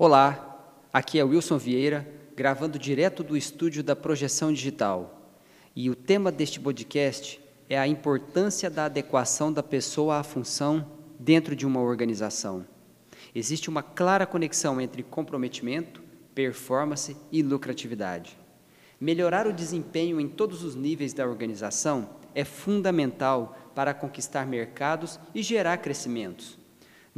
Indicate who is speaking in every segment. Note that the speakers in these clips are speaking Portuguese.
Speaker 1: Olá, aqui é Wilson Vieira, gravando direto do estúdio da Projeção Digital. E o tema deste podcast é a importância da adequação da pessoa à função dentro de uma organização. Existe uma clara conexão entre comprometimento, performance e lucratividade. Melhorar o desempenho em todos os níveis da organização é fundamental para conquistar mercados e gerar crescimentos.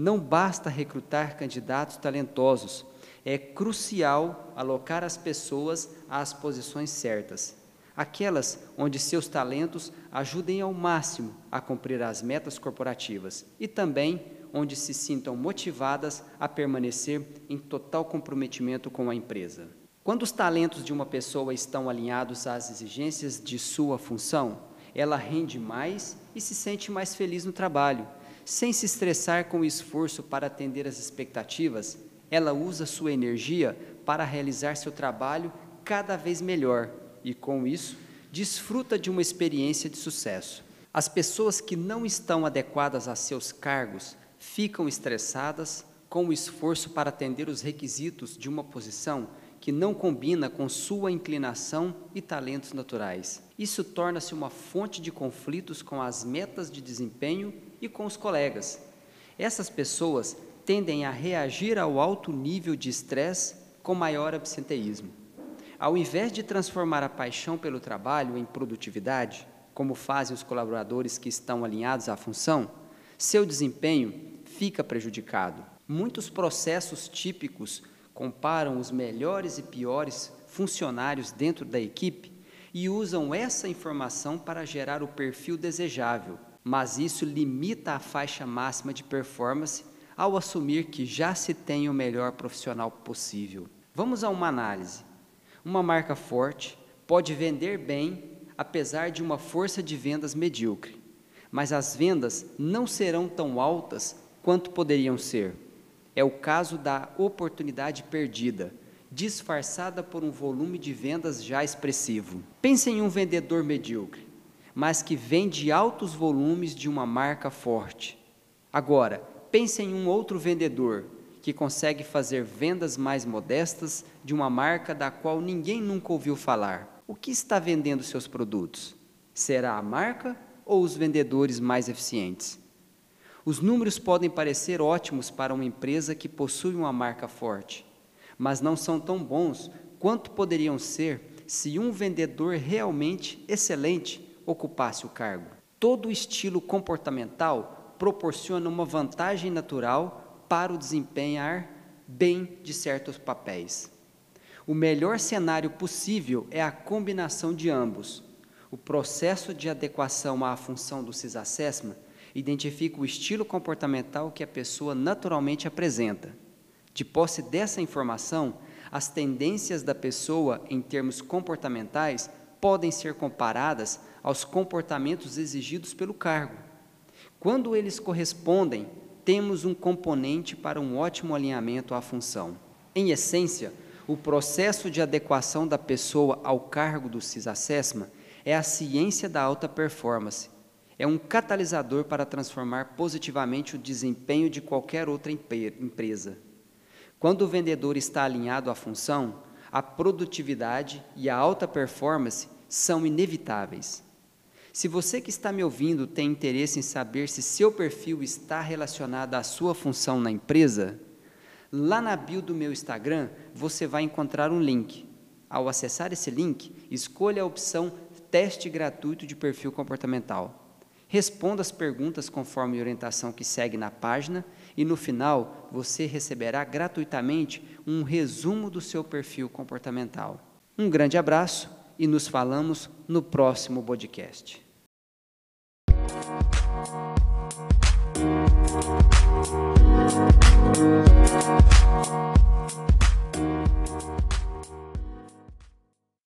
Speaker 1: Não basta recrutar candidatos talentosos, é crucial alocar as pessoas às posições certas, aquelas onde seus talentos ajudem ao máximo a cumprir as metas corporativas e também onde se sintam motivadas a permanecer em total comprometimento com a empresa. Quando os talentos de uma pessoa estão alinhados às exigências de sua função, ela rende mais e se sente mais feliz no trabalho sem se estressar com o esforço para atender às expectativas, ela usa sua energia para realizar seu trabalho cada vez melhor e, com isso, desfruta de uma experiência de sucesso. As pessoas que não estão adequadas a seus cargos ficam estressadas com o esforço para atender os requisitos de uma posição que não combina com sua inclinação e talentos naturais. Isso torna-se uma fonte de conflitos com as metas de desempenho e com os colegas. Essas pessoas tendem a reagir ao alto nível de estresse com maior absenteísmo. Ao invés de transformar a paixão pelo trabalho em produtividade, como fazem os colaboradores que estão alinhados à função, seu desempenho fica prejudicado. Muitos processos típicos comparam os melhores e piores funcionários dentro da equipe e usam essa informação para gerar o perfil desejável, mas isso limita a faixa máxima de performance ao assumir que já se tem o melhor profissional possível. Vamos a uma análise. Uma marca forte pode vender bem apesar de uma força de vendas medíocre, mas as vendas não serão tão altas quanto poderiam ser. É o caso da oportunidade perdida, disfarçada por um volume de vendas já expressivo. Pense em um vendedor medíocre mas que vende altos volumes de uma marca forte. Agora, pense em um outro vendedor que consegue fazer vendas mais modestas de uma marca da qual ninguém nunca ouviu falar. O que está vendendo seus produtos? Será a marca ou os vendedores mais eficientes? Os números podem parecer ótimos para uma empresa que possui uma marca forte, mas não são tão bons quanto poderiam ser se um vendedor realmente excelente ocupasse o cargo. Todo estilo comportamental proporciona uma vantagem natural para o desempenhar bem de certos papéis. O melhor cenário possível é a combinação de ambos. O processo de adequação à função do CISAssessment identifica o estilo comportamental que a pessoa naturalmente apresenta. De posse dessa informação, as tendências da pessoa em termos comportamentais podem ser comparadas aos comportamentos exigidos pelo cargo. Quando eles correspondem, temos um componente para um ótimo alinhamento à função. Em essência, o processo de adequação da pessoa ao cargo do CISAssessment é a ciência da alta performance. É um catalisador para transformar positivamente o desempenho de qualquer outra empresa. Quando o vendedor está alinhado à função, a produtividade e a alta performance são inevitáveis. Se você que está me ouvindo tem interesse em saber se seu perfil está relacionado à sua função na empresa, lá na bio do meu Instagram você vai encontrar um link. Ao acessar esse link, escolha a opção Teste gratuito de perfil comportamental. Responda as perguntas conforme a orientação que segue na página e no final você receberá gratuitamente um resumo do seu perfil comportamental. Um grande abraço e nos falamos no próximo podcast.